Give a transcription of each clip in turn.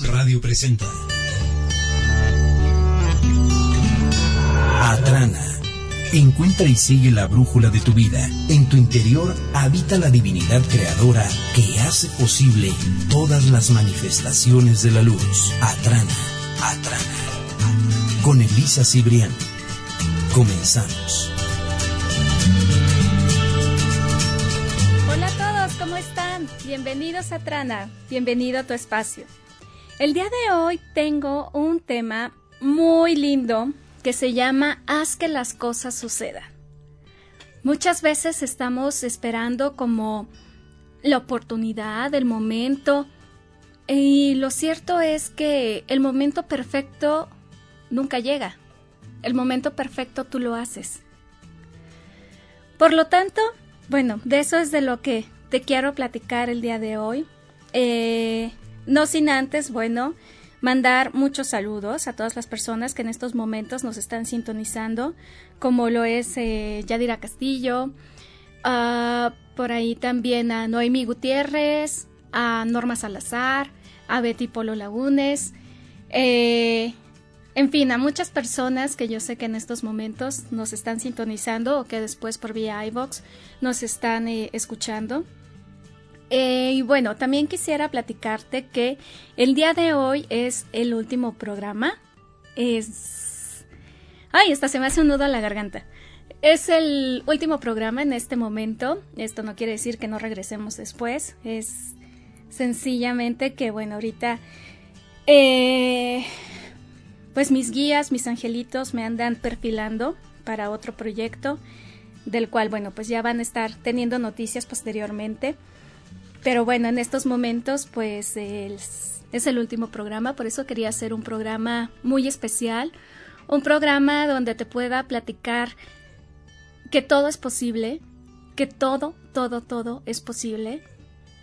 Radio presenta Atrana. Encuentra y sigue la brújula de tu vida. En tu interior habita la divinidad creadora que hace posible todas las manifestaciones de la luz. Atrana, Atrana. Con Elisa Cibrián. Comenzamos. Hola a todos, ¿cómo están? Bienvenidos a Trana, bienvenido a tu espacio. El día de hoy tengo un tema muy lindo que se llama Haz que las cosas sucedan. Muchas veces estamos esperando como la oportunidad, el momento, y lo cierto es que el momento perfecto nunca llega. El momento perfecto tú lo haces. Por lo tanto, bueno, de eso es de lo que te quiero platicar el día de hoy. Eh, no sin antes, bueno, mandar muchos saludos a todas las personas que en estos momentos nos están sintonizando, como lo es eh, Yadira Castillo, ah, por ahí también a Noemi Gutiérrez, a Norma Salazar, a Betty Polo Lagunes, eh, en fin, a muchas personas que yo sé que en estos momentos nos están sintonizando o que después por vía iVox nos están eh, escuchando. Eh, y bueno, también quisiera platicarte que el día de hoy es el último programa. Es. Ay, hasta se me hace un nudo a la garganta. Es el último programa en este momento. Esto no quiere decir que no regresemos después. Es sencillamente que, bueno, ahorita. Eh, pues mis guías, mis angelitos me andan perfilando para otro proyecto, del cual, bueno, pues ya van a estar teniendo noticias posteriormente. Pero bueno, en estos momentos, pues es, el último programa, por eso quería hacer un programa muy especial, un programa donde te pueda platicar que todo es posible, que todo, todo, todo es posible.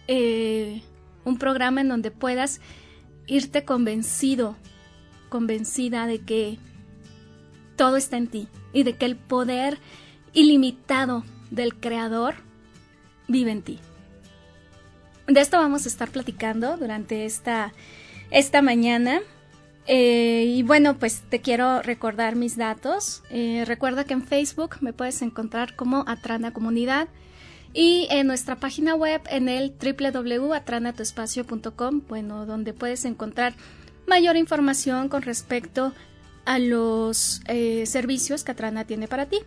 Eh, un programa en donde puedas irte convencido convencida de que todo está en ti y de que el poder ilimitado del Creador vive en ti. De esto vamos a estar platicando durante esta, esta mañana. Eh, y bueno, pues te quiero recordar mis datos. Eh, recuerda que en Facebook me puedes encontrar como Atrana Comunidad y en nuestra página web en el www.atranatuespacio.com, bueno, donde puedes encontrar mayor información con respecto a los eh, servicios que Atrana tiene para ti,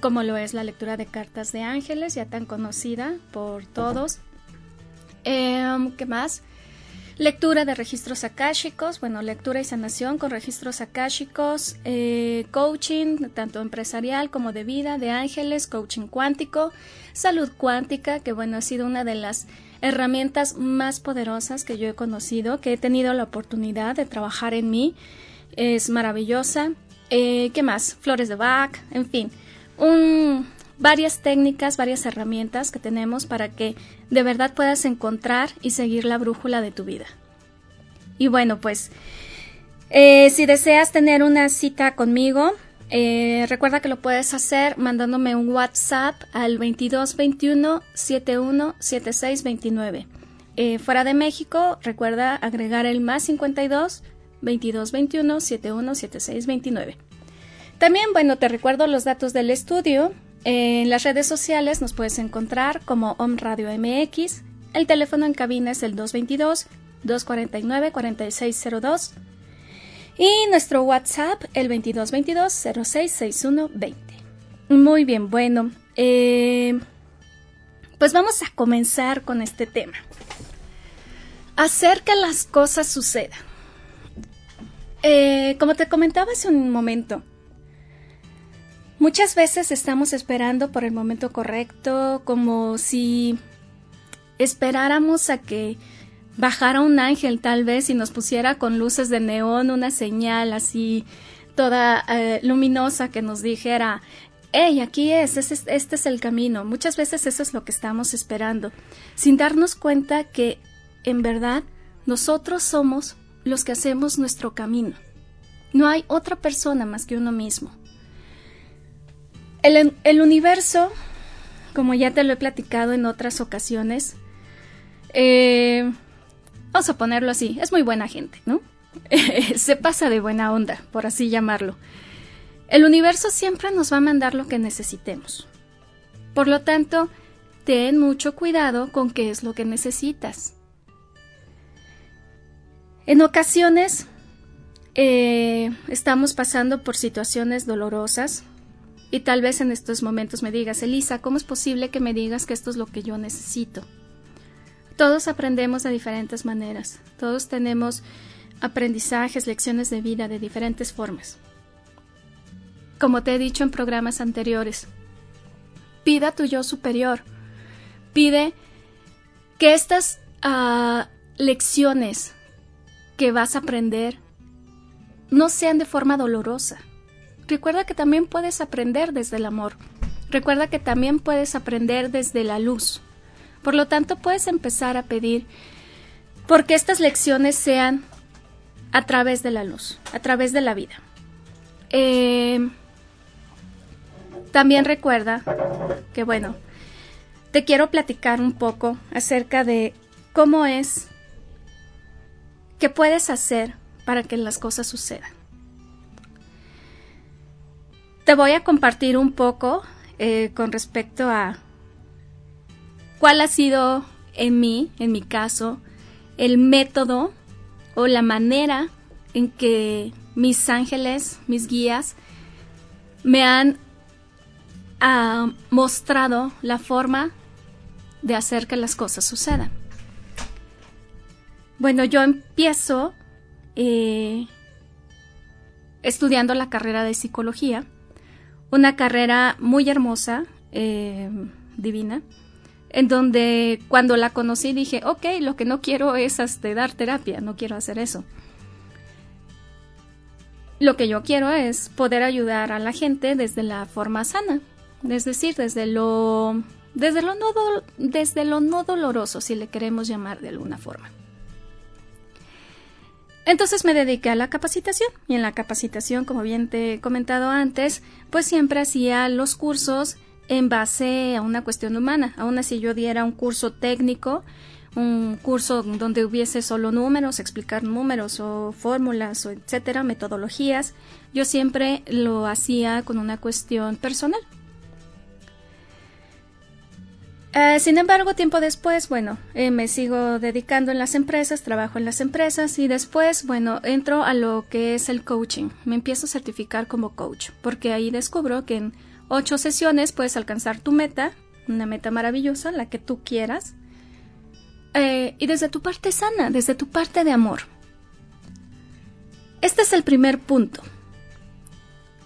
como lo es la lectura de cartas de ángeles, ya tan conocida por todos. Em, ¿Qué más? Lectura de registros akáshicos, bueno, lectura y sanación con registros akáshicos, eh, coaching, tanto empresarial como de vida, de ángeles, coaching cuántico, salud cuántica, que bueno, ha sido una de las herramientas más poderosas que yo he conocido, que he tenido la oportunidad de trabajar en mí. Es maravillosa. Eh, ¿Qué más? Flores de Bach, en fin. Varias técnicas, varias herramientas que tenemos para que de verdad puedas encontrar y seguir la brújula de tu vida. Y bueno, pues eh, si deseas tener una cita conmigo, eh, recuerda que lo puedes hacer mandándome un WhatsApp al 2221 717629. Eh, fuera de México, recuerda agregar el más 52 2221 717629. También, bueno, te recuerdo los datos del estudio. En las redes sociales nos puedes encontrar como Om Radio MX. El teléfono en cabina es el 222 249 4602 y nuestro WhatsApp, el 2222-066120. Muy bien, bueno. Eh, pues vamos a comenzar con este tema. Hacer que las cosas sucedan. Eh, como te comentaba hace un momento, muchas veces estamos esperando por el momento correcto, como si esperáramos a que bajara un ángel tal vez y nos pusiera con luces de neón una señal así toda eh, luminosa que nos dijera, hey, aquí es, este, este es el camino. Muchas veces eso es lo que estamos esperando, sin darnos cuenta que en verdad nosotros somos los que hacemos nuestro camino. No hay otra persona más que uno mismo. El, universo, como ya te lo he platicado en otras ocasiones, eh, vamos a ponerlo así, es muy buena gente, ¿no? Se pasa de buena onda, por así llamarlo. El universo siempre nos va a mandar lo que necesitemos. Por lo tanto, ten mucho cuidado con qué es lo que necesitas. En ocasiones eh, estamos pasando por situaciones dolorosas y tal vez en estos momentos me digas, Elisa, ¿cómo es posible que me digas que esto es lo que yo necesito? Todos aprendemos de diferentes maneras, todos tenemos aprendizajes, lecciones de vida de diferentes formas. Como te he dicho en programas anteriores, pida tu yo superior, pide que estas ah, lecciones que vas a aprender no sean de forma dolorosa. Recuerda que también puedes aprender desde el amor. Recuerda que también puedes aprender desde la luz. Por lo tanto, puedes empezar a pedir porque estas lecciones sean a través de la luz, a través de la vida. Eh, también recuerda que, bueno, te quiero platicar un poco acerca de cómo es que puedes hacer para que las cosas sucedan. Te voy a compartir un poco eh, con respecto a cuál ha sido en mí, en mi caso, el método o la manera en que mis ángeles, mis guías, me han ah, mostrado la forma de hacer que las cosas sucedan. Bueno, yo empiezo eh, estudiando la carrera de psicología, una carrera muy hermosa, eh, divina, en donde cuando la conocí dije, ok, lo que no quiero es este, dar terapia, no quiero hacer eso. Lo que yo quiero es poder ayudar a la gente desde la forma sana, es decir, desde lo, desde lo, no, desde lo no doloroso, si le queremos llamar de alguna forma. Entonces me dediqué a la capacitación y en la capacitación, como bien te he comentado antes, pues siempre hacía los cursos en base a una cuestión humana. Aún así yo diera un curso técnico, un curso donde hubiese solo números, explicar números o fórmulas o etcétera, metodologías, yo siempre lo hacía con una cuestión personal. Eh, sin embargo, tiempo después, bueno, eh, me sigo dedicando en las empresas, trabajo en las empresas y después, bueno, entro a lo que es el coaching. Me empiezo a certificar como coach, porque ahí descubro que en ocho sesiones puedes alcanzar tu meta, una meta maravillosa, la que tú quieras, eh, y desde tu parte sana, desde tu parte de amor. Este es el primer punto,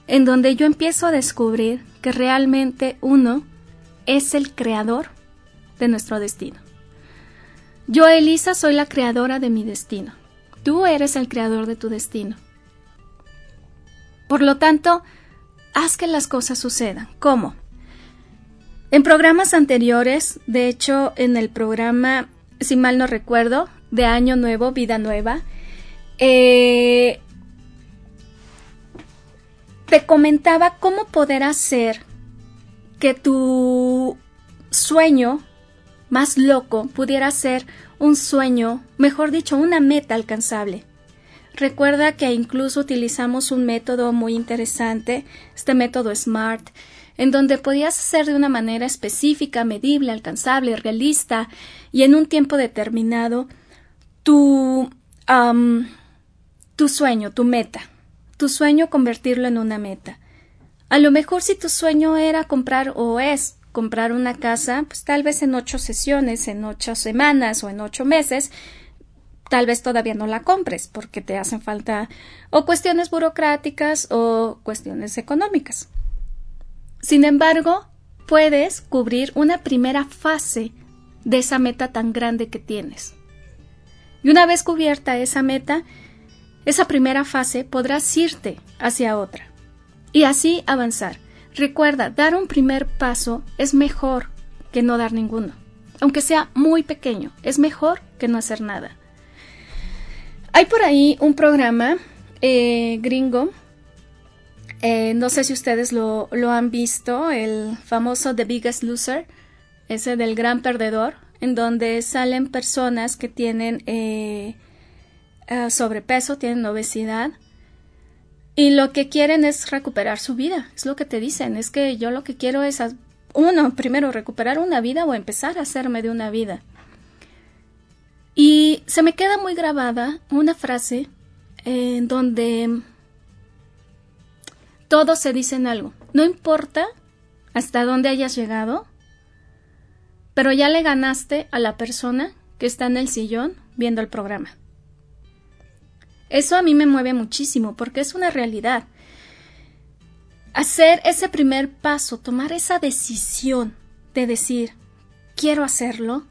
en donde yo empiezo a descubrir que realmente uno es el creador nuestro destino. Yo, Elisa, soy la creadora de mi destino. Tú eres el creador de tu destino. Por lo tanto, haz que las cosas sucedan. ¿Cómo? En programas anteriores, de hecho en el programa, si mal no recuerdo, de Año Nuevo, Vida Nueva, eh, te comentaba cómo poder hacer que tu sueño más loco pudiera ser un sueño, mejor dicho, una meta alcanzable. Recuerda que incluso utilizamos un método muy interesante, este método SMART, en donde podías hacer de una manera específica, medible, alcanzable, realista y en un tiempo determinado tu, tu sueño, tu meta, tu sueño convertirlo en una meta. A lo mejor si tu sueño era comprar o es comprar una casa, pues tal vez en ocho sesiones, en ocho semanas o en ocho meses, tal vez todavía no la compres porque te hacen falta o cuestiones burocráticas o cuestiones económicas. Sin embargo, puedes cubrir una primera fase de esa meta tan grande que tienes. Y una vez cubierta esa meta, esa primera fase podrás irte hacia otra y así avanzar. Recuerda, dar un primer paso es mejor que no dar ninguno. Aunque sea muy pequeño, es mejor que no hacer nada. Hay por ahí un programa eh, gringo, eh, no sé si ustedes lo, han visto, el famoso The Biggest Loser, ese del gran perdedor, en donde salen personas que tienen eh, sobrepeso, tienen obesidad, y lo que quieren es recuperar su vida, es lo que te dicen, es que yo lo que quiero es, uno, primero recuperar una vida o empezar a hacerme de una vida. Y se me queda muy grabada una frase en donde todos se dicen algo. No importa hasta dónde hayas llegado, pero ya le ganaste a la persona que está en el sillón viendo el programa. Eso a mí me mueve muchísimo porque es una realidad. Hacer ese primer paso, tomar esa decisión de decir, quiero hacerlo,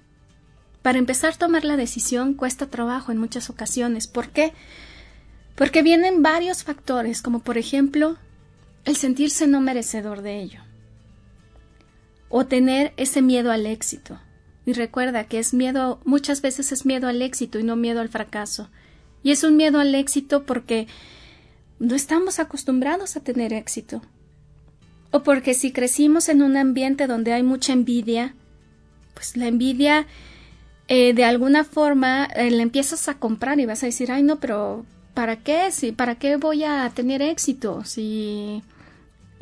para empezar a tomar la decisión cuesta trabajo en muchas ocasiones. ¿Por qué? Porque vienen varios factores, como por ejemplo el sentirse no merecedor de ello. O tener ese miedo al éxito. Y recuerda que es miedo, muchas veces es miedo al éxito y no miedo al fracaso. Y es un miedo al éxito porque no estamos acostumbrados a tener éxito. O porque si crecimos en un ambiente donde hay mucha envidia, pues la envidia eh, de alguna forma eh, le empiezas a comprar y vas a decir, ay no, pero ¿para qué? Si, ¿Para qué voy a tener éxito? Si,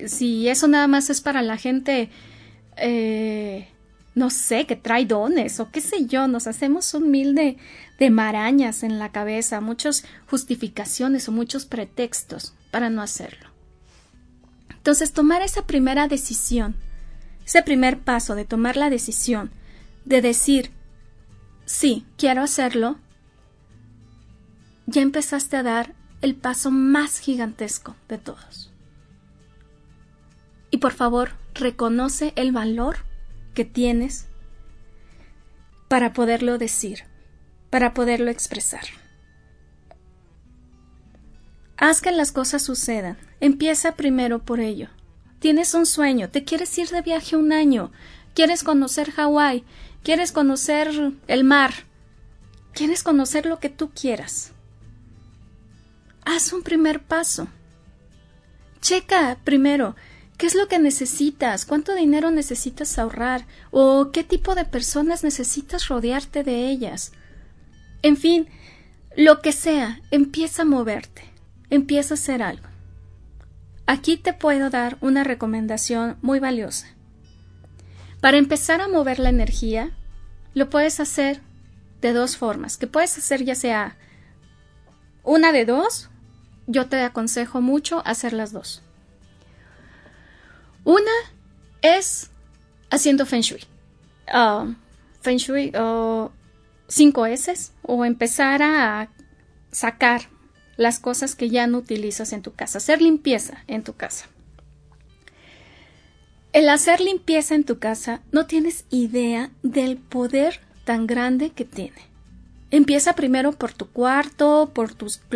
si eso nada más es para la gente, eh, no sé, que trae dones o qué sé yo, nos hacemos mil de, marañas en la cabeza, muchas justificaciones o muchos pretextos para no hacerlo. Entonces, tomar esa primera decisión, ese primer paso de tomar la decisión de decir, sí, quiero hacerlo, ya empezaste a dar el paso más gigantesco de todos. Y por favor, reconoce el valor que tienes para poderlo decir, para poderlo expresar. Haz que las cosas sucedan. Empieza primero por ello. Tienes un sueño, te quieres ir de viaje un año, quieres conocer Hawái, quieres conocer el mar, quieres conocer lo que tú quieras. Haz un primer paso. Checa primero qué es lo que necesitas, cuánto dinero necesitas ahorrar o qué tipo de personas necesitas rodearte de ellas. En fin, lo que sea, empieza a moverte, empieza a hacer algo. Aquí te puedo dar una recomendación muy valiosa. Para empezar a mover la energía, lo puedes hacer de dos formas, que puedes hacer ya sea una de dos, yo te aconsejo mucho hacer las dos. Una es haciendo Feng Shui. Ah, feng Shui o cinco S o empezar a sacar las cosas que ya no utilizas en tu casa, hacer limpieza en tu casa. El hacer limpieza en tu casa no tienes idea del poder tan grande que tiene. Empieza primero por tu cuarto, por,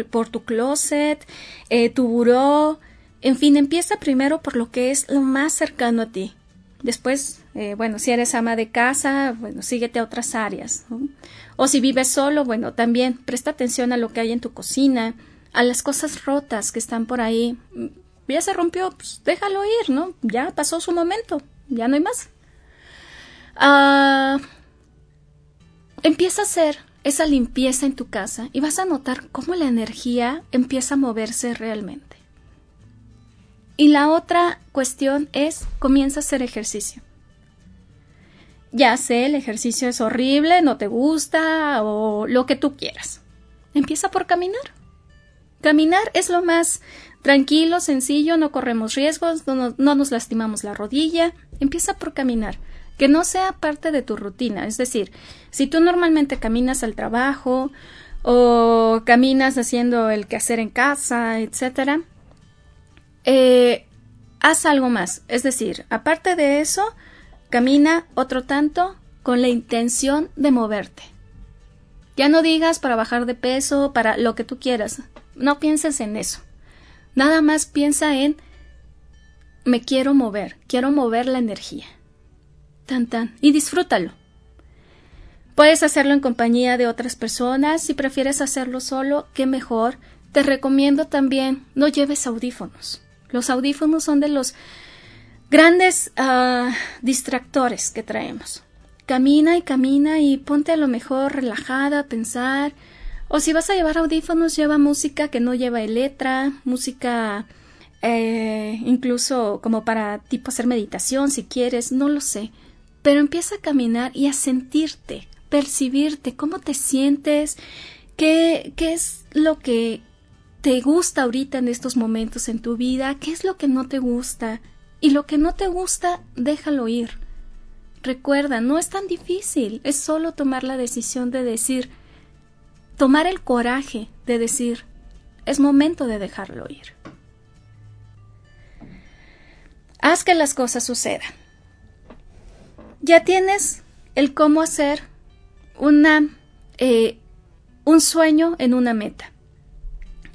por tu closet, eh, tu buró, en fin, empieza primero por lo que es lo más cercano a ti. Después, eh, bueno, si eres ama de casa, bueno, síguete a otras áreas. O si vives solo, bueno, también presta atención a lo que hay en tu cocina, a las cosas rotas que están por ahí ya se rompió, pues déjalo ir, ¿no? Ya pasó su momento, ya no hay más. Ah, empieza a hacer esa limpieza en tu casa y vas a notar cómo la energía empieza a moverse realmente. Y la otra cuestión es, comienza a hacer ejercicio. Ya sé, el ejercicio es horrible, no te gusta o lo que tú quieras. Empieza por caminar. Caminar es lo más Tranquilo, sencillo, no corremos riesgos, no, nos lastimamos la rodilla. Empieza por caminar, que no sea parte de tu rutina. Es decir, si tú normalmente caminas al trabajo o caminas haciendo el quehacer en casa, etcétera, eh, haz algo más. Es decir, aparte de eso, camina otro tanto con la intención de moverte. Ya no digas para bajar de peso, para lo que tú quieras. No pienses en eso. Nada más piensa en me quiero mover, quiero mover la energía. Tan tan. Y disfrútalo. Puedes hacerlo en compañía de otras personas. Si prefieres hacerlo solo, qué mejor. Te recomiendo también no lleves audífonos. Los audífonos son de los grandes uh, distractores que traemos. Camina y camina y ponte a lo mejor relajada a pensar. O si vas a llevar audífonos, lleva música que no lleva letra, música eh, incluso como para tipo hacer meditación si quieres, no lo sé. Pero empieza a caminar y a sentirte, percibirte, cómo te sientes, qué, qué es lo que te gusta ahorita en estos momentos en tu vida, qué es lo que no te gusta. Y lo que no te gusta, déjalo ir. Recuerda, no es tan difícil, es solo tomar la decisión de decir, tomar el coraje de decir, es momento de dejarlo ir. Haz que las cosas sucedan. Ya tienes el cómo hacer una, eh, un sueño en una meta.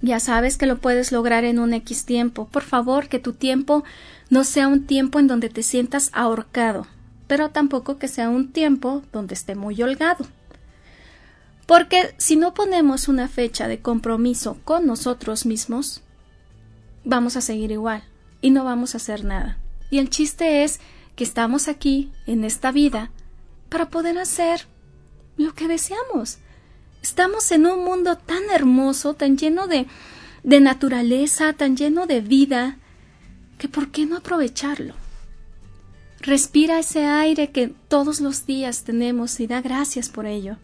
Ya sabes que lo puedes lograr en un X tiempo. Por favor, que tu tiempo no sea un tiempo en donde te sientas ahorcado, pero tampoco que sea un tiempo donde esté muy holgado. Porque si no ponemos una fecha de compromiso con nosotros mismos, vamos a seguir igual y no vamos a hacer nada. Y el chiste es que estamos aquí, en esta vida, para poder hacer lo que deseamos. Estamos en un mundo tan hermoso, tan lleno de, de naturaleza, tan lleno de vida, que ¿por qué no aprovecharlo? Respira ese aire que todos los días tenemos y da gracias por ello.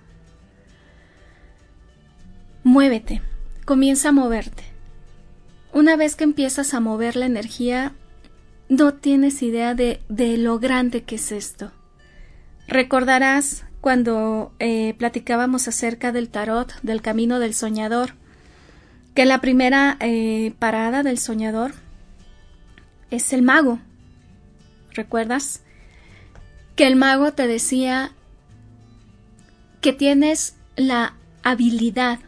Muévete, comienza a moverte. Una vez que empiezas a mover la energía, no tienes idea de, de lo grande que es esto. Recordarás cuando eh, platicábamos acerca del tarot, del camino del soñador, que la primera eh, parada del soñador es el mago. ¿Recuerdas? Que el mago te decía que tienes la habilidad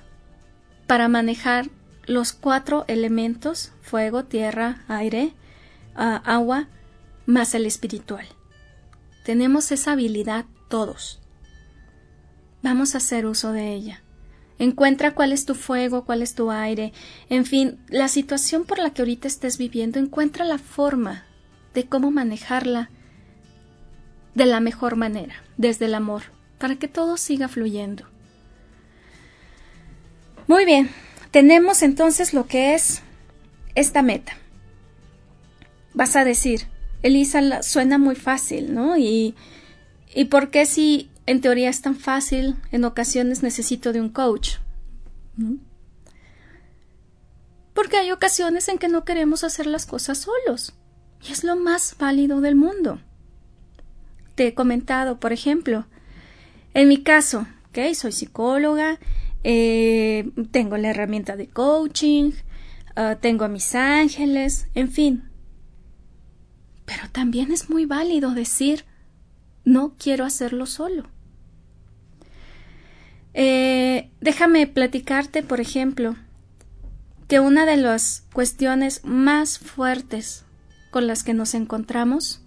para manejar los cuatro elementos, fuego, tierra, aire, uh, agua, más el espiritual. Tenemos esa habilidad todos. Vamos a hacer uso de ella. Encuentra cuál es tu fuego, cuál es tu aire, en fin, la situación por la que ahorita estés viviendo, encuentra la forma de cómo manejarla de la mejor manera, desde el amor, para que todo siga fluyendo. Muy bien, tenemos entonces lo que es esta meta. Vas a decir, Elisa, suena muy fácil, ¿no? Y, ¿y por qué si en teoría es tan fácil, en ocasiones necesito de un coach. Porque hay ocasiones en que no queremos hacer las cosas solos. Y es lo más válido del mundo. Te he comentado, por ejemplo, en mi caso, ¿ok? Soy psicóloga, eh, tengo la herramienta de coaching, ah, tengo a mis ángeles, en fin. Pero también es muy válido decir, no quiero hacerlo solo. Eh, déjame platicarte, por ejemplo, que una de las cuestiones más fuertes con las que nos encontramos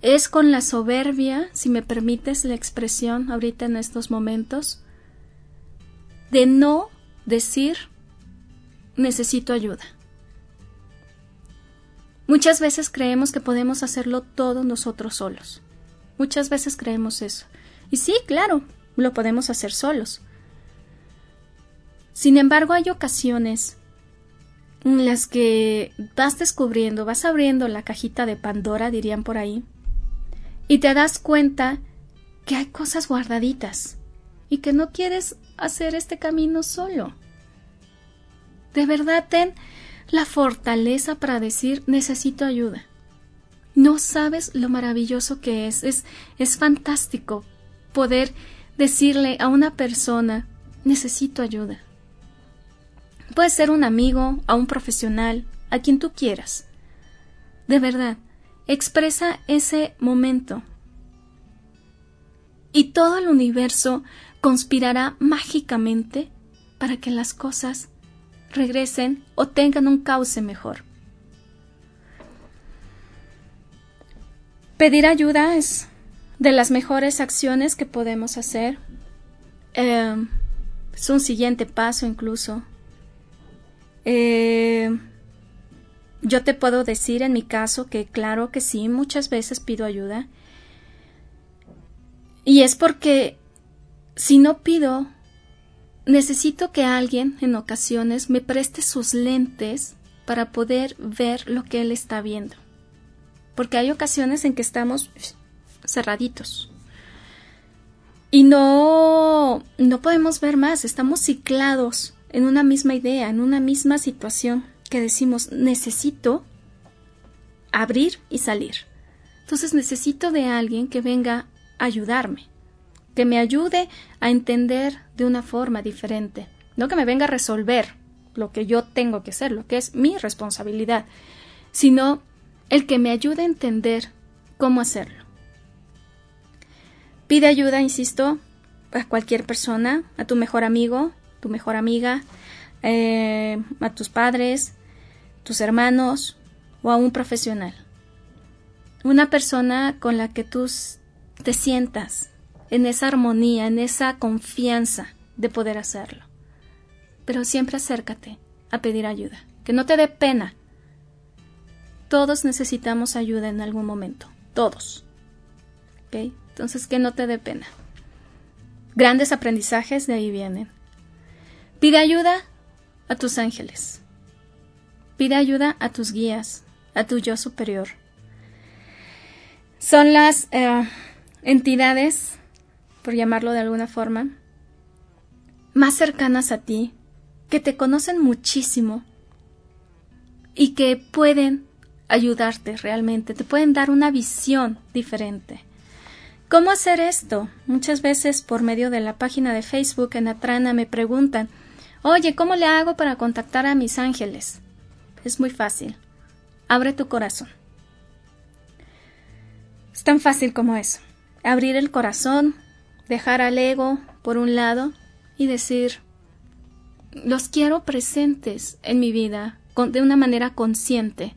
es con la soberbia, si me permites la expresión ahorita en estos momentos, de no decir necesito ayuda. Muchas veces creemos que podemos hacerlo todo nosotros solos. Muchas veces creemos eso. Y sí, claro, lo podemos hacer solos. Sin embargo, hay ocasiones en las que vas descubriendo, vas abriendo la cajita de Pandora, dirían por ahí, y te das cuenta que hay cosas guardaditas y que no quieres hacer este camino solo. De verdad, ten la fortaleza para decir necesito ayuda. No sabes lo maravilloso que es. Es, es fantástico poder decirle a una persona necesito ayuda. Puede ser un amigo, a un profesional, a quien tú quieras. De verdad, expresa ese momento. Y todo el universo conspirará mágicamente para que las cosas regresen o tengan un cauce mejor. Pedir ayuda es de las mejores acciones que podemos hacer. Em, es un siguiente paso incluso. Eh, yo te puedo decir en mi caso que claro que sí, muchas veces pido ayuda. Y es porque si no pido, necesito que alguien en ocasiones me preste sus lentes para poder ver lo que él está viendo porque hay ocasiones en que estamos cerraditos. Y no, no podemos ver más, estamos ciclados en una misma idea, en una misma situación que decimos necesito abrir y salir. Entonces necesito de alguien que venga a ayudarme, que me ayude a entender de una forma diferente, no que me venga a resolver lo que yo tengo que hacer, lo que es mi responsabilidad, sino el que me ayude a entender cómo hacerlo. Pide ayuda, insisto, a cualquier persona, a tu mejor amigo, tu mejor amiga, eh, a tus padres, tus hermanos o a un profesional. Una persona con la que tú te sientas en esa armonía, en esa confianza de poder hacerlo. Pero siempre acércate a pedir ayuda, que no te dé pena todos necesitamos ayuda en algún momento. Todos. ¿Ok? Entonces, que no te dé pena. Grandes aprendizajes de ahí vienen. Pide ayuda a tus ángeles. Pide ayuda a tus guías, a tu yo superior. Son las eh, entidades, por llamarlo de alguna forma, más cercanas a ti, que te conocen muchísimo y que pueden ayudarte realmente, te pueden dar una visión diferente. ¿Cómo hacer esto? Muchas veces por medio de la página de Facebook en Atrana me preguntan, oye, ¿cómo le hago para contactar a mis ángeles? Es muy fácil. Abre tu corazón. Es tan fácil como eso. Abrir el corazón, dejar al ego por un lado y decir, los quiero presentes en mi vida de una manera consciente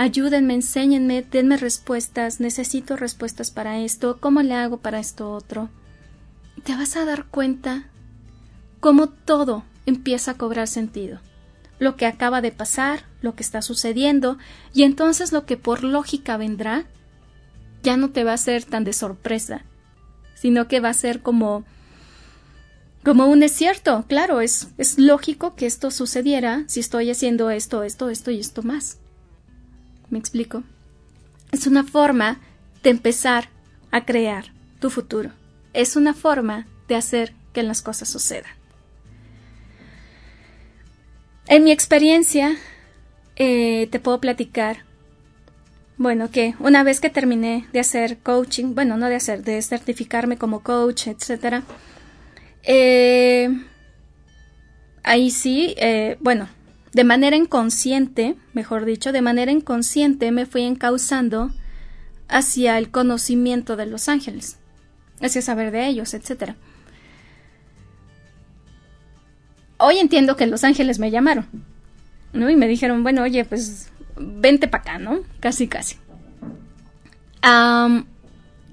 ayúdenme, enséñenme, denme respuestas, necesito respuestas para esto, ¿cómo le hago para esto otro? Te vas a dar cuenta cómo todo empieza a cobrar sentido. Lo que acaba de pasar, lo que está sucediendo, y entonces lo que por lógica vendrá, ya no te va a ser tan de sorpresa, sino que va a ser como como un es cierto, claro, es, es lógico que esto sucediera si estoy haciendo esto, esto, esto y esto más. ¿Me explico? Es una forma de empezar a crear tu futuro. Es una forma de hacer que las cosas sucedan. En mi experiencia, eh, te puedo platicar, bueno, que una vez que terminé de hacer coaching, bueno, no de hacer, de certificarme como coach, etc. Eh, ahí sí, eh, bueno, de manera inconsciente, mejor dicho, de manera inconsciente me fui encauzando hacia el conocimiento de los ángeles, hacia saber de ellos, etc. Hoy entiendo que los ángeles me llamaron, ¿no? Y me dijeron, bueno, oye, pues vente para acá, ¿no? Casi, casi.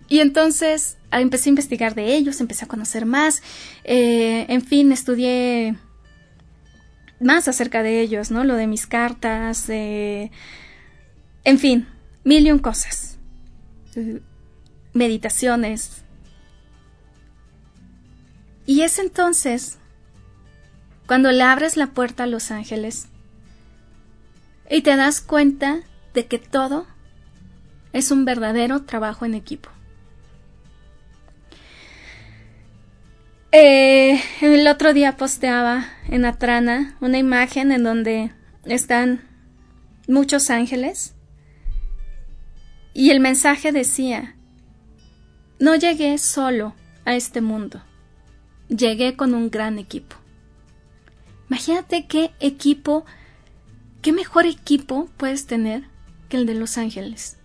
y entonces ah, empecé a investigar de ellos, empecé a conocer más, eh, en fin, estudié más acerca de ellos, ¿no? Lo de mis cartas, en fin, mil y un cosas. Meditaciones. Y es entonces cuando le abres la puerta a los ángeles y te das cuenta de que todo es un verdadero trabajo en equipo. Eh, el otro día posteaba en Atrana una imagen en donde están muchos ángeles y el mensaje decía, no llegué solo a este mundo, llegué con un gran equipo. Imagínate qué equipo, qué mejor equipo puedes tener que el de los ángeles.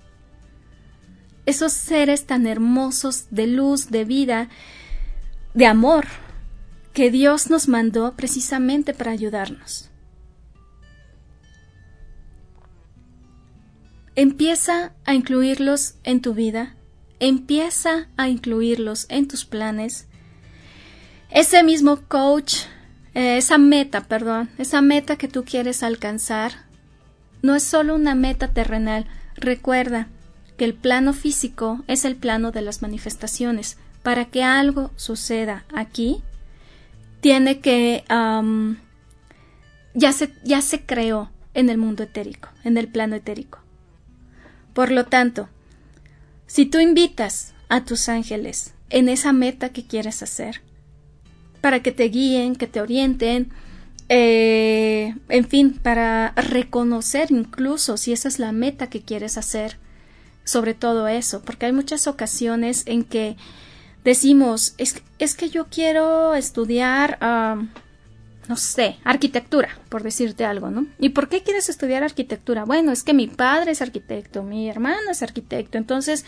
Esos seres tan hermosos de luz, de vida, de amor que Dios nos mandó precisamente para ayudarnos. Empieza a incluirlos en tu vida, empieza a incluirlos en tus planes. Ese mismo coach, eh, esa meta, perdón, esa meta que tú quieres alcanzar, no es solo una meta terrenal. Recuerda que el plano físico es el plano de las manifestaciones. Para que algo suceda aquí, tiene que ya se ya se creó en el mundo etérico, en el plano etérico. Por lo tanto, si tú invitas a tus ángeles en esa meta que quieres hacer, para que te guíen, que te orienten, eh, en fin, para reconocer incluso si esa es la meta que quieres hacer, sobre todo eso, porque hay muchas ocasiones en que decimos, es, es que yo quiero estudiar, no sé, arquitectura, por decirte algo, ¿no? ¿Y por qué quieres estudiar arquitectura? Bueno, es que mi padre es arquitecto, mi hermano es arquitecto, entonces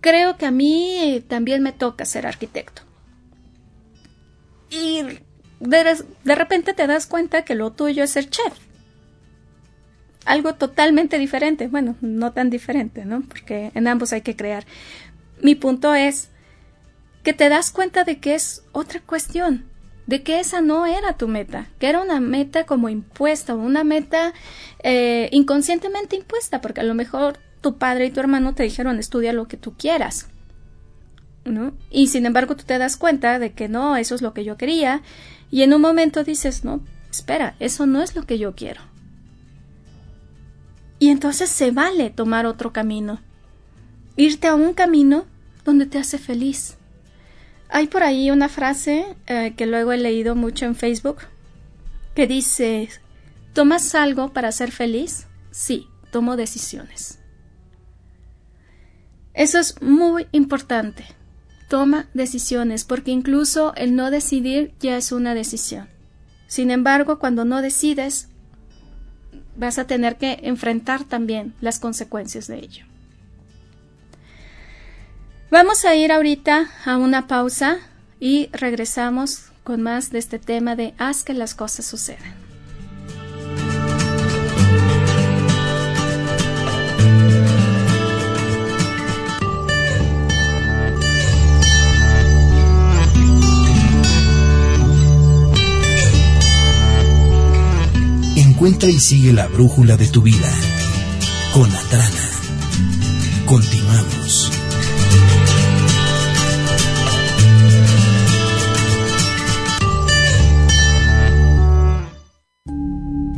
creo que a mí también me toca ser arquitecto. Y de repente te das cuenta que lo tuyo es ser chef. Algo totalmente diferente. Bueno, no tan diferente, ¿no? Porque en ambos hay que crear. Mi punto es que te das cuenta de que es otra cuestión de que esa no era tu meta, que era una meta como impuesta, una meta eh, inconscientemente impuesta, porque a lo mejor tu padre y tu hermano te dijeron estudia lo que tú quieras. ¿no? Y sin embargo tú te das cuenta de que no, eso es lo que yo quería, y en un momento dices, no, espera, eso no es lo que yo quiero. Y entonces se vale tomar otro camino, irte a un camino donde te hace feliz hay por ahí una frase eh, que luego he leído mucho en Facebook que dice, ¿tomas algo para ser feliz? Sí, tomo decisiones. Eso es muy importante. Toma decisiones, porque incluso el no decidir ya es una decisión. Sin embargo, cuando no decides, vas a tener que enfrentar también las consecuencias de ello. Vamos a ir ahorita a una pausa y regresamos con más de este tema de haz que las cosas sucedan. Encuentra y sigue la brújula de tu vida con Atrana. Continuamos.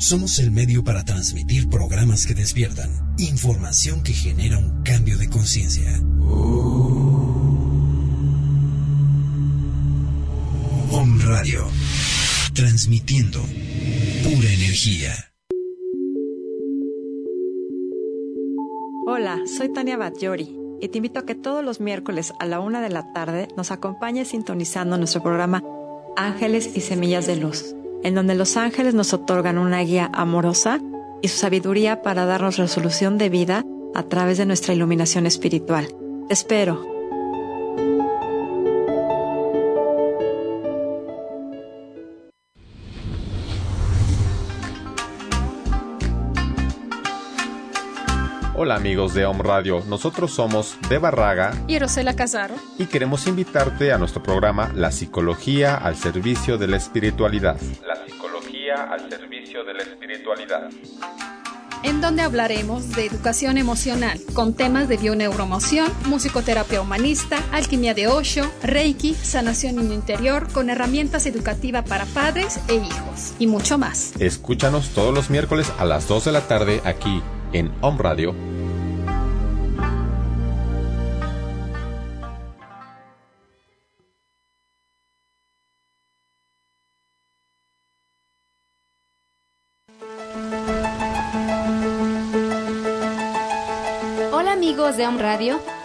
Somos el medio para transmitir programas que despiertan, información que genera un cambio de conciencia. Om Radio, transmitiendo pura energía. Hola, soy Tania Batllori y te invito a que todos los miércoles a la una de la tarde nos acompañes sintonizando nuestro programa Ángeles y Semillas de Luz en donde los ángeles nos otorgan una guía amorosa y su sabiduría para darnos resolución de vida a través de nuestra iluminación espiritual. Espero. Hola amigos de Om Radio, nosotros somos De Barraga y Rosela Casaro y queremos invitarte a nuestro programa La Psicología al Servicio de la Espiritualidad. La Psicología al Servicio de la Espiritualidad. En donde hablaremos de educación emocional con temas de bioneuromoción, musicoterapia humanista, alquimia de Osho, Reiki, sanación niño interior con herramientas educativas para padres e hijos y mucho más. Escúchanos todos los miércoles a las 2 de la tarde aquí en Home Radio. Hola amigos de Home Radio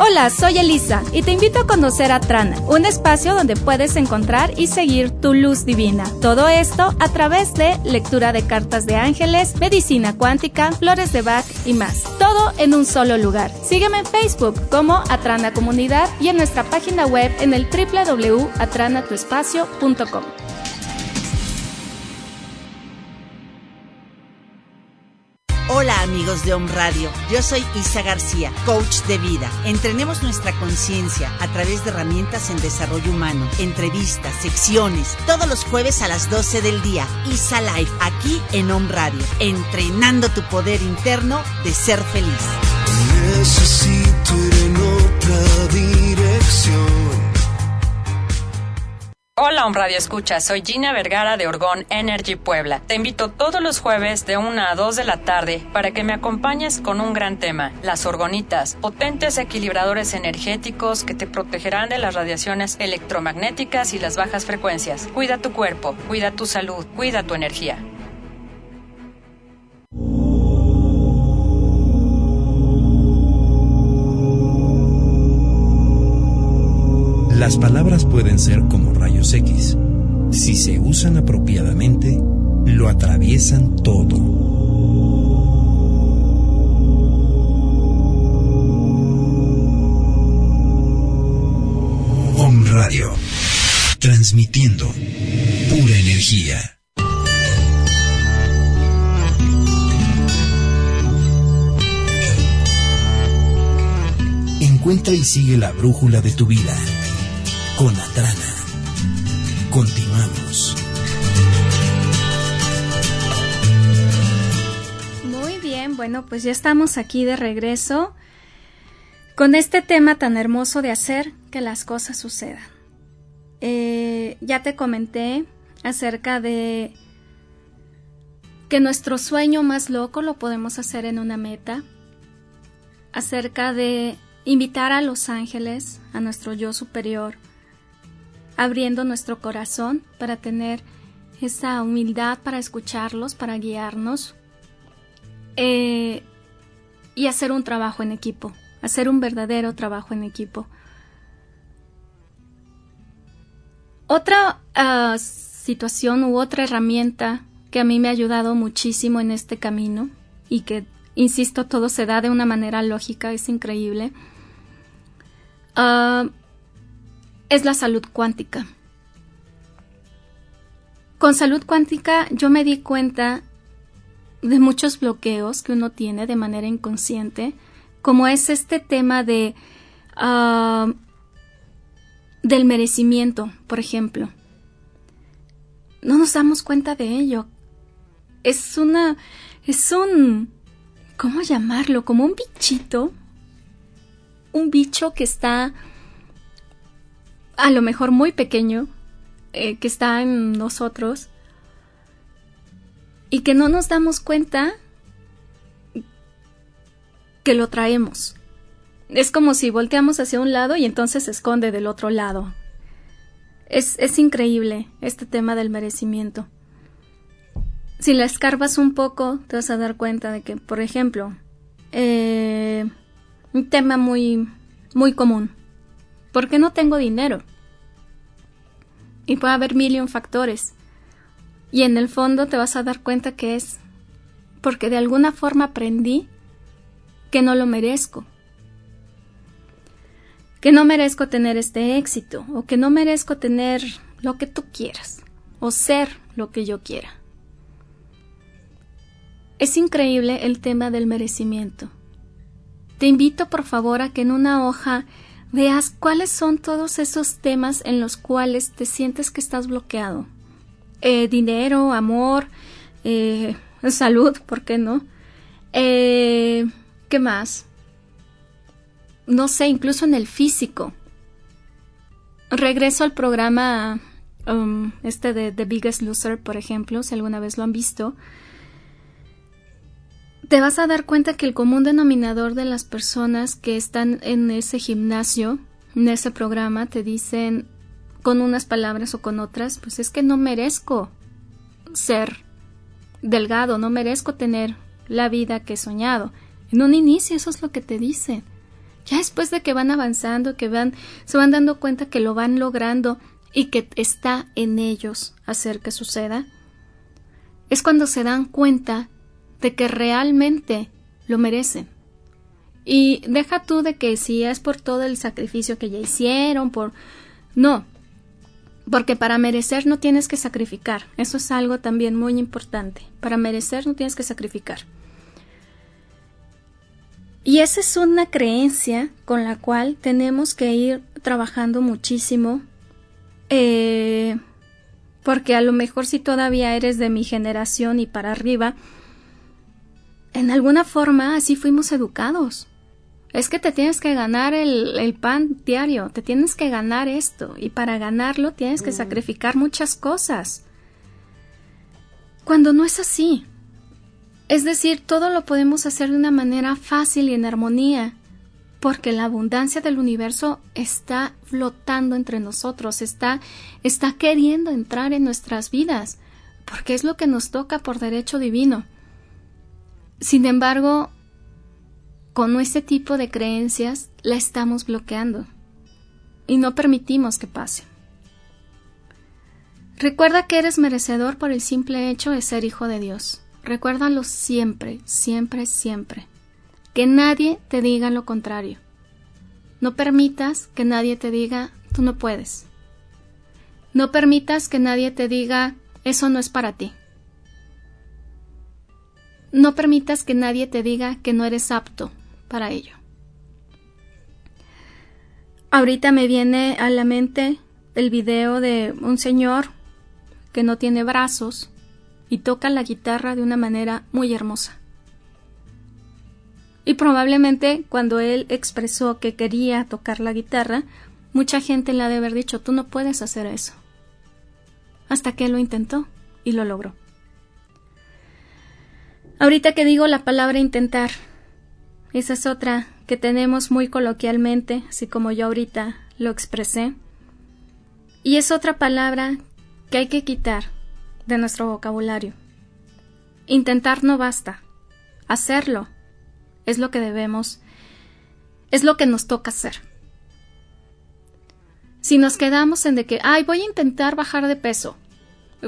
Hola, soy Elisa y te invito a conocer a Trana, un espacio donde puedes encontrar y seguir tu luz divina. Todo esto a través de lectura de cartas de ángeles, medicina cuántica, flores de Bach y más. Todo en un solo lugar. Sígueme en Facebook como Atrana Comunidad y en nuestra página web en el www.atranatuespacio.com. Hola amigos de Om Radio, yo soy Isa García, coach de vida. Entrenemos nuestra conciencia a través de herramientas en desarrollo humano, entrevistas, secciones, todos los jueves a las 12 del día. Isa Life, aquí en Om Radio, entrenando tu poder interno de ser feliz. Necesito ir en otra dirección. Hola, Om Radio Escucha, soy Gina Vergara de Orgón Energy Puebla. Te invito todos los jueves de 1 a 2 de la tarde para que me acompañes con un gran tema, las orgonitas, potentes equilibradores energéticos que te protegerán de las radiaciones electromagnéticas y las bajas frecuencias. Cuida tu cuerpo, cuida tu salud, cuida tu energía. Las palabras pueden ser como rayos X. Si se usan apropiadamente, lo atraviesan todo. Om Radio, transmitiendo pura energía. Encuentra y sigue la brújula de tu vida con Atrana. Continuamos. Muy bien, bueno, pues ya estamos aquí de regreso con este tema tan hermoso de hacer que las cosas sucedan. Eh, ya te comenté acerca de que nuestro sueño más loco lo podemos hacer en una meta, acerca de invitar a los ángeles, a nuestro yo superior, abriendo nuestro corazón para tener esa humildad para escucharlos, para guiarnos eh, y hacer un trabajo en equipo, hacer un verdadero trabajo en equipo. Otra uh, situación u otra herramienta que a mí me ha ayudado muchísimo en este camino y que, insisto, todo se da de una manera lógica, es increíble, uh, es la salud cuántica. Con salud cuántica yo me di cuenta de muchos bloqueos que uno tiene de manera inconsciente, como es este tema de uh, del merecimiento, por ejemplo. No nos damos cuenta de ello. Es una es un ¿cómo llamarlo? Como un bichito. Un bicho que está a lo mejor muy pequeño, eh, que está en nosotros, y que no nos damos cuenta que lo traemos. Es como si volteamos hacia un lado y entonces se esconde del otro lado. Es, es increíble este tema del merecimiento. Si la escarbas un poco, te vas a dar cuenta de que, por ejemplo, eh, un tema muy, muy común. ¿Por qué no tengo dinero? Y puede haber mil factores. Y en el fondo te vas a dar cuenta que es porque de alguna forma aprendí que no lo merezco. Que no merezco tener este éxito o que no merezco tener lo que tú quieras o ser lo que yo quiera. Es increíble el tema del merecimiento. Te invito por favor a que en una hoja veas cuáles son todos esos temas en los cuales te sientes que estás bloqueado. Eh, dinero, amor, eh, salud, ¿por qué no? Eh, ¿Qué más? No sé, incluso en el físico. Regreso al programa um, este de The Biggest Loser, por ejemplo, si alguna vez lo han visto, te vas a dar cuenta que el común denominador de las personas que están en ese gimnasio, en ese programa, te dicen con unas palabras o con otras, pues es que no merezco ser delgado, no merezco tener la vida que he soñado. En un inicio eso es lo que te dicen. Ya después de que van avanzando, que van, se van dando cuenta que lo van logrando y que está en ellos hacer que suceda, es cuando se dan cuenta de que realmente lo merecen. Y deja tú de que si es por todo el sacrificio que ya hicieron, por... No, porque para merecer no tienes que sacrificar. Eso es algo también muy importante. Para merecer no tienes que sacrificar. Y esa es una creencia con la cual tenemos que ir trabajando muchísimo. Eh, porque a lo mejor si todavía eres de mi generación y para arriba, en alguna forma así fuimos educados. Es que te tienes que ganar el, pan diario, te tienes que ganar esto, y para ganarlo tienes que mm. sacrificar muchas cosas. Cuando no es así. Es decir, todo lo podemos hacer de una manera fácil y en armonía, porque la abundancia del universo está flotando entre nosotros, está, está queriendo entrar en nuestras vidas, porque es lo que nos toca por derecho divino. Sin embargo, con ese tipo de creencias la estamos bloqueando y no permitimos que pase. Recuerda que eres merecedor por el simple hecho de ser hijo de Dios. Recuérdalo siempre, siempre, siempre. Que nadie te diga lo contrario. No permitas que nadie te diga tú no puedes. No permitas que nadie te diga eso no es para ti. No permitas que nadie te diga que no eres apto para ello. Ahorita me viene a la mente el video de un señor que no tiene brazos y toca la guitarra de una manera muy hermosa. Y probablemente cuando él expresó que quería tocar la guitarra, mucha gente le ha de haber dicho tú no puedes hacer eso. Hasta que él lo intentó y lo logró. Ahorita que digo la palabra intentar, esa es otra que tenemos muy coloquialmente, así como yo ahorita lo expresé. Y es otra palabra que hay que quitar de nuestro vocabulario. Intentar no basta. Hacerlo es lo que debemos, es lo que nos toca hacer. Si nos quedamos en de que, ay, voy a intentar bajar de peso,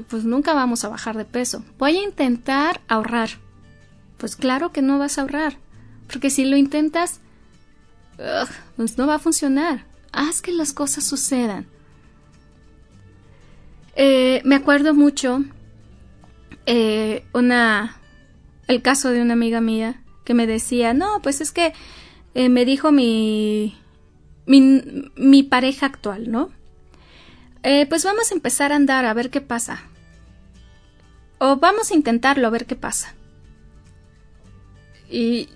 pues nunca vamos a bajar de peso. Voy a intentar ahorrar. Pues claro que no vas a ahorrar porque si lo intentas, pues no va a funcionar. Haz que las cosas sucedan. Eh, me acuerdo mucho eh, una el caso de una amiga mía que me decía, no, pues es que eh, me dijo mi, mi, mi pareja actual, ¿no? pues vamos a empezar a andar a ver qué pasa. O vamos a intentarlo a ver qué pasa. Y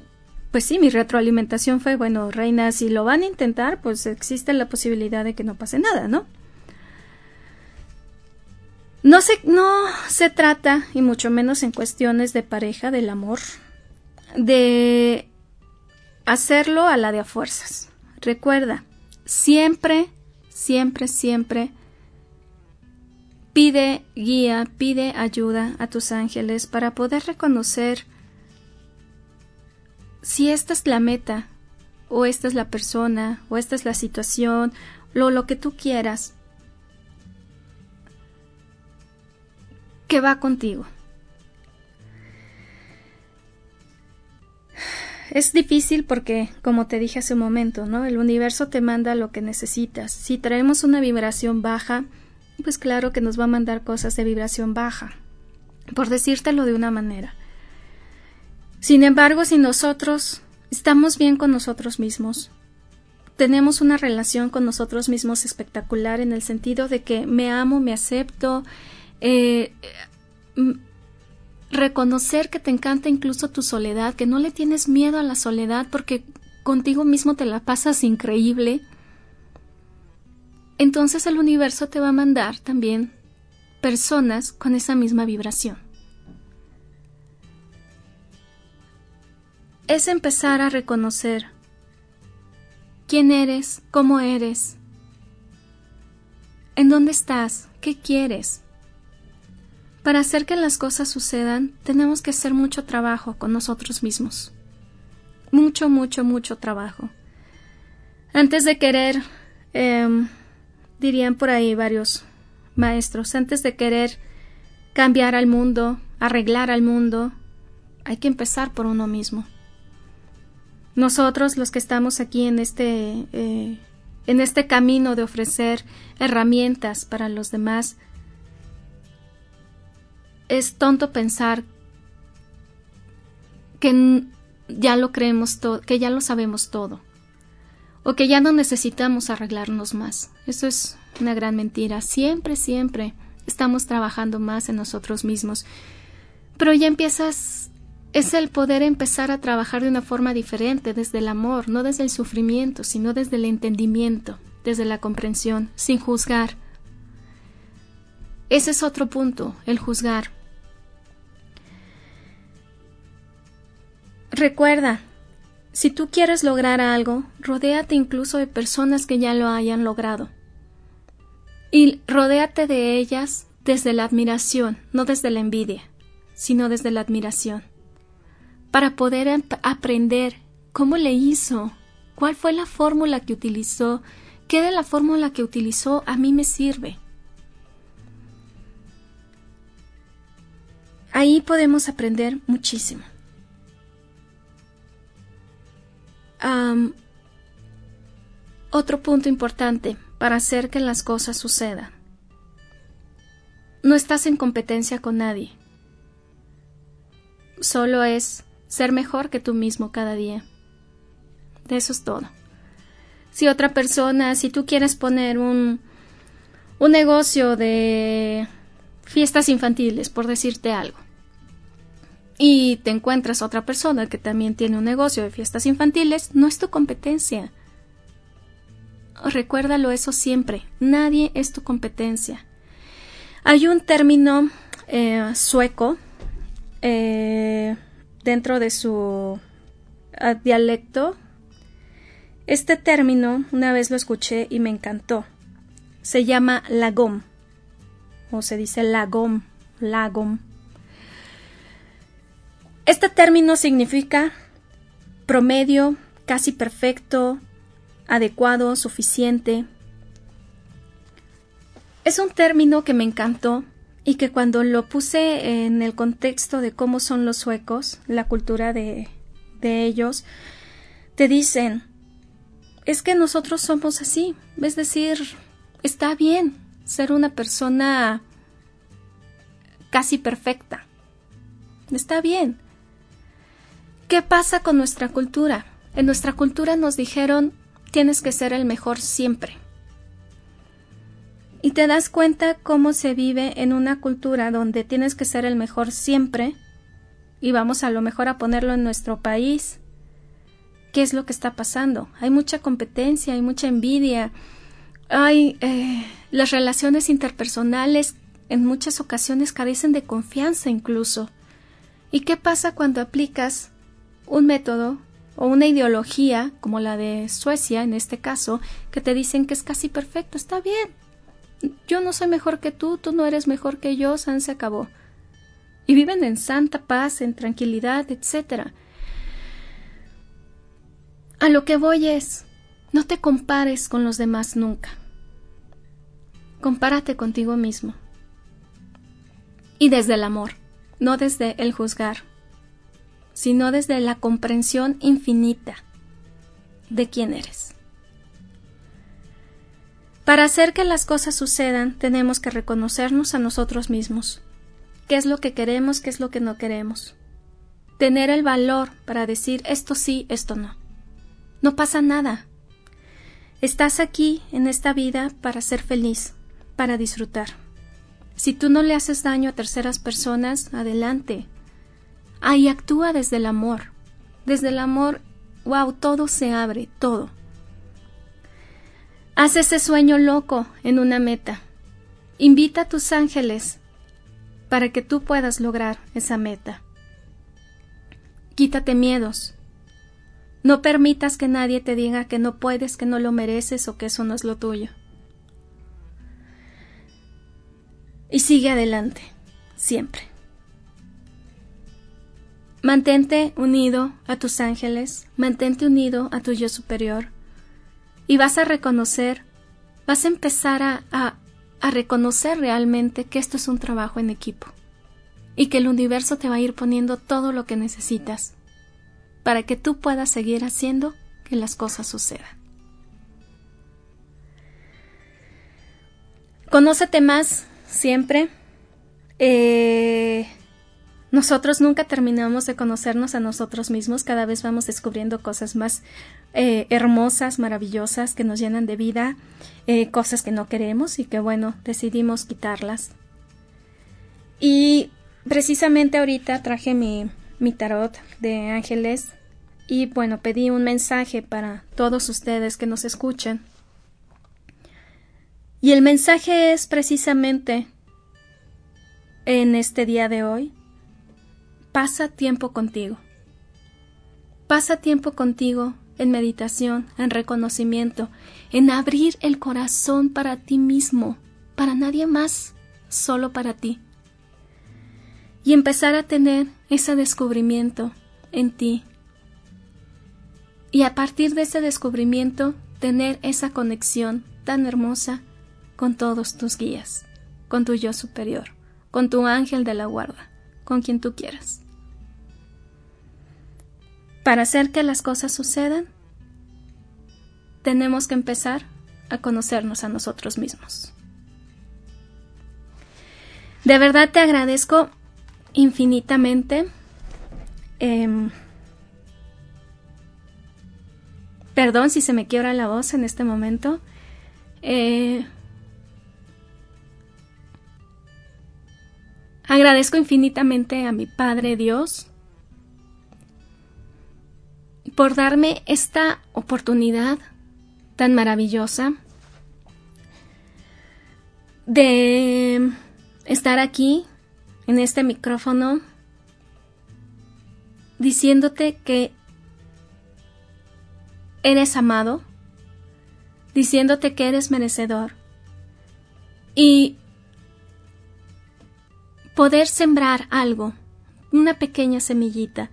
pues sí, mi retroalimentación fue, bueno, reina, si lo van a intentar, pues existe la posibilidad de que no pase nada, ¿no? No se, no se trata, y mucho menos en cuestiones de pareja, del amor, de hacerlo a la de a fuerzas. Recuerda, siempre, siempre, siempre pide guía, pide ayuda a tus ángeles para poder reconocer si esta es la meta, o esta es la persona, o esta es la situación, o lo que tú quieras, que va contigo. Es difícil porque, como te dije hace un momento, ¿no? El universo te manda lo que necesitas. Si traemos una vibración baja, pues claro que nos va a mandar cosas de vibración baja, por decírtelo de una manera. Sin embargo, si nosotros estamos bien con nosotros mismos, tenemos una relación con nosotros mismos espectacular en el sentido de que me amo, me acepto, eh, mm, reconocer que te encanta incluso tu soledad, que no le tienes miedo a la soledad porque contigo mismo te la pasas increíble. entonces el universo te va a mandar también personas con esa misma vibración. Es empezar a reconocer quién eres, cómo eres, en dónde estás, qué quieres. Para hacer que las cosas sucedan, tenemos que hacer mucho trabajo con nosotros mismos. Mucho, mucho, mucho trabajo. Antes de querer, em, dirían por ahí varios maestros, antes de querer cambiar al mundo, arreglar al mundo, hay que empezar por uno mismo. Nosotros, los que estamos aquí en este, eh, en este camino de ofrecer herramientas para los demás, es tonto pensar que ya lo creemos todo, que ya lo sabemos todo o que ya no necesitamos arreglarnos más. Eso es una gran mentira. Siempre, siempre estamos trabajando más en nosotros mismos. Pero ya empiezas, es el poder empezar a trabajar de una forma diferente, desde el amor, no desde el sufrimiento, sino desde el entendimiento, desde la comprensión, sin juzgar. Ese es otro punto, el juzgar. Recuerda, si tú quieres lograr algo, rodéate incluso de personas que ya lo hayan logrado. Y rodéate de ellas desde la admiración, no desde la envidia, sino desde la admiración. Para poder aprender cómo le hizo, cuál fue la fórmula que utilizó, qué de la fórmula que utilizó a mí me sirve. Ahí podemos aprender muchísimo. otro punto importante para hacer que las cosas sucedan. No estás en competencia con nadie. Solo es ser mejor que tú mismo cada día. Eso es todo. Si otra persona, si tú quieres poner un, un negocio de fiestas infantiles, por decirte algo, y te encuentras otra persona que también tiene un negocio de fiestas infantiles, no es tu competencia. Recuérdalo eso siempre, nadie es tu competencia. Hay un término eh, sueco eh, dentro de su ah, dialecto. Este término una vez lo escuché y me encantó. Se llama lagom, o se dice lagom, lagom este término significa promedio, casi perfecto, adecuado, suficiente. Es un término que me encantó y que cuando lo puse en el contexto de cómo son los suecos, la cultura de, ellos, te dicen, es que nosotros somos así, es decir, está bien ser una persona casi perfecta, está bien. ¿Qué pasa con nuestra cultura? En nuestra cultura nos dijeron tienes que ser el mejor siempre. Y te das cuenta cómo se vive en una cultura donde tienes que ser el mejor siempre y vamos a lo mejor a ponerlo en nuestro país. ¿Qué es lo que está pasando? Hay mucha competencia, hay mucha envidia, hay eh, las relaciones interpersonales en muchas ocasiones carecen de confianza incluso. ¿Y qué pasa cuando aplicas un método o una ideología como la de Suecia en este caso, que te dicen que es casi perfecto, está bien. Yo no soy mejor que tú, tú no eres mejor que yo, San se acabó. Y viven en santa paz, en tranquilidad, etc. A lo que voy es, no te compares con los demás nunca. Compárate contigo mismo. Y desde el amor, no desde el juzgar sino desde la comprensión infinita de quién eres. Para hacer que las cosas sucedan, tenemos que reconocernos a nosotros mismos. ¿Qué es lo que queremos, qué es lo que no queremos? Tener el valor para decir esto sí, esto no. No pasa nada. Estás aquí en esta vida para ser feliz, para disfrutar. Si tú no le haces daño a terceras personas, adelante, Ahí actúa desde el amor. Desde el amor, wow, todo se abre, todo. Haz ese sueño loco en una meta. Invita a tus ángeles para que tú puedas lograr esa meta. Quítate miedos. No permitas que nadie te diga que no puedes, que no lo mereces o que eso no es lo tuyo. Y sigue adelante, siempre. Mantente unido a tus ángeles, mantente unido a tu yo superior y vas a reconocer, vas a empezar a, a, reconocer realmente que esto es un trabajo en equipo y que el universo te va a ir poniendo todo lo que necesitas para que tú puedas seguir haciendo que las cosas sucedan. Conócete más siempre. Eh, nosotros nunca terminamos de conocernos a nosotros mismos, cada vez vamos descubriendo cosas más eh, hermosas, maravillosas, que nos llenan de vida, eh, cosas que no queremos y que bueno, decidimos quitarlas. Y precisamente ahorita traje mi, mi tarot de ángeles y bueno, pedí un mensaje para todos ustedes que nos escuchen. Y el mensaje es precisamente en este día de hoy, pasa tiempo contigo. Pasa tiempo contigo en meditación, en reconocimiento, en abrir el corazón para ti mismo, para nadie más, solo para ti y empezar a tener ese descubrimiento en ti. Y a partir de ese descubrimiento, tener esa conexión tan hermosa con todos tus guías, con tu yo superior, con tu ángel de la guarda, con quien tú quieras. Para hacer que las cosas sucedan, tenemos que empezar a conocernos a nosotros mismos. De verdad te agradezco infinitamente. Em, perdón si se me quiebra la voz en este momento. Eh, agradezco infinitamente a mi Padre Dios por darme esta oportunidad tan maravillosa de estar aquí en este micrófono diciéndote que eres amado, diciéndote que eres merecedor y poder sembrar algo, una pequeña semillita,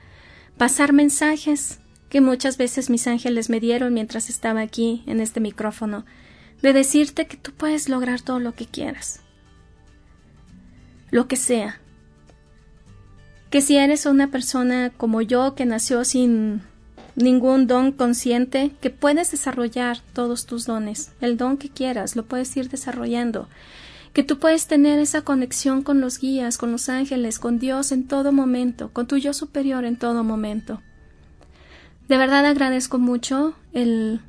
pasar mensajes que muchas veces mis ángeles me dieron mientras estaba aquí en este micrófono, de decirte que tú puedes lograr todo lo que quieras, lo que sea, que si eres una persona como yo que nació sin ningún don consciente, que puedes desarrollar todos tus dones, el don que quieras, lo puedes ir desarrollando, que tú puedes tener esa conexión con los guías, con los ángeles, con Dios en todo momento, con tu yo superior en todo momento. De verdad agradezco mucho el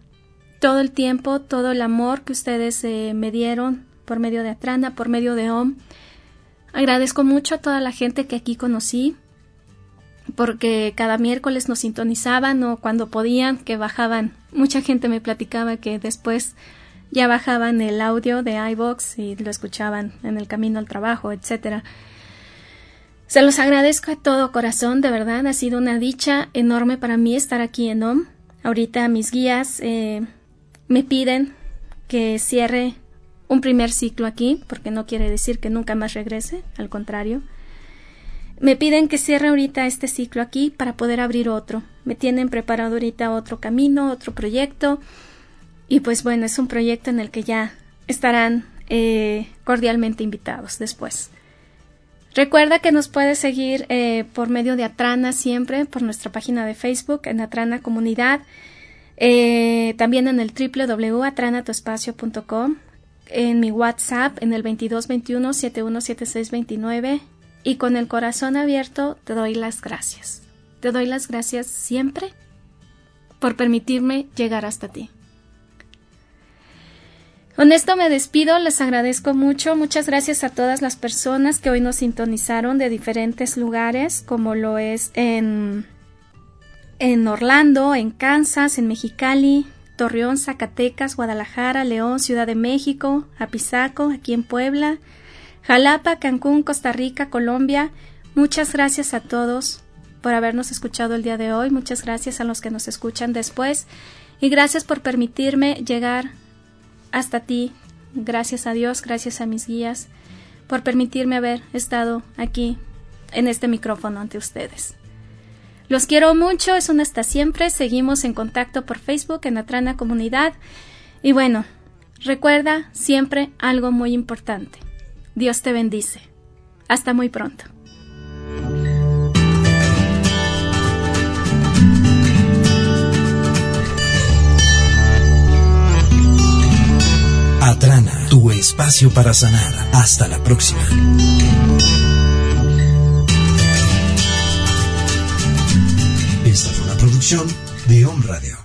todo el tiempo, todo el amor que ustedes eh, me dieron por medio de Atrana, por medio de OM. Agradezco mucho a toda la gente que aquí conocí, porque cada miércoles nos sintonizaban o cuando podían, que bajaban. Mucha gente me platicaba que después ya bajaban el audio de iBox y lo escuchaban en el camino al trabajo, etcétera. Se los agradezco de todo corazón, de verdad, ha sido una dicha enorme para mí estar aquí en OM. Ahorita mis guías eh, me piden que cierre un primer ciclo aquí, porque no quiere decir que nunca más regrese, al contrario. Me piden que cierre ahorita este ciclo aquí para poder abrir otro. Me tienen preparado ahorita otro camino, otro proyecto. Y pues bueno, es un proyecto en el que ya estarán eh, cordialmente invitados después. Recuerda que nos puedes seguir eh, por medio de Atrana siempre, por nuestra página de Facebook, en Atrana Comunidad, eh, también en el www.atranatoespacio.com en mi WhatsApp en el 2221 717629 y con el corazón abierto te doy las gracias. Te doy las gracias siempre por permitirme llegar hasta ti. Con esto me despido, les agradezco mucho, muchas gracias a todas las personas que hoy nos sintonizaron de diferentes lugares, como lo es en, en Orlando, en Kansas, en Mexicali, Torreón, Zacatecas, Guadalajara, León, Ciudad de México, Apizaco, aquí en Puebla, Jalapa, Cancún, Costa Rica, Colombia. Muchas gracias a todos por habernos escuchado el día de hoy. Muchas gracias a los que nos escuchan después. Y gracias por permitirme llegar hasta ti. Gracias a Dios, gracias a mis guías, por permitirme haber estado aquí en este micrófono ante ustedes. Los quiero mucho, es un hasta siempre. Seguimos en contacto por Facebook en Atrana Comunidad. Y bueno, recuerda siempre algo muy importante. Dios te bendice. Hasta muy pronto. Atrana, tu espacio para sanar. Hasta la próxima. Esta fue una producción de Home Radio.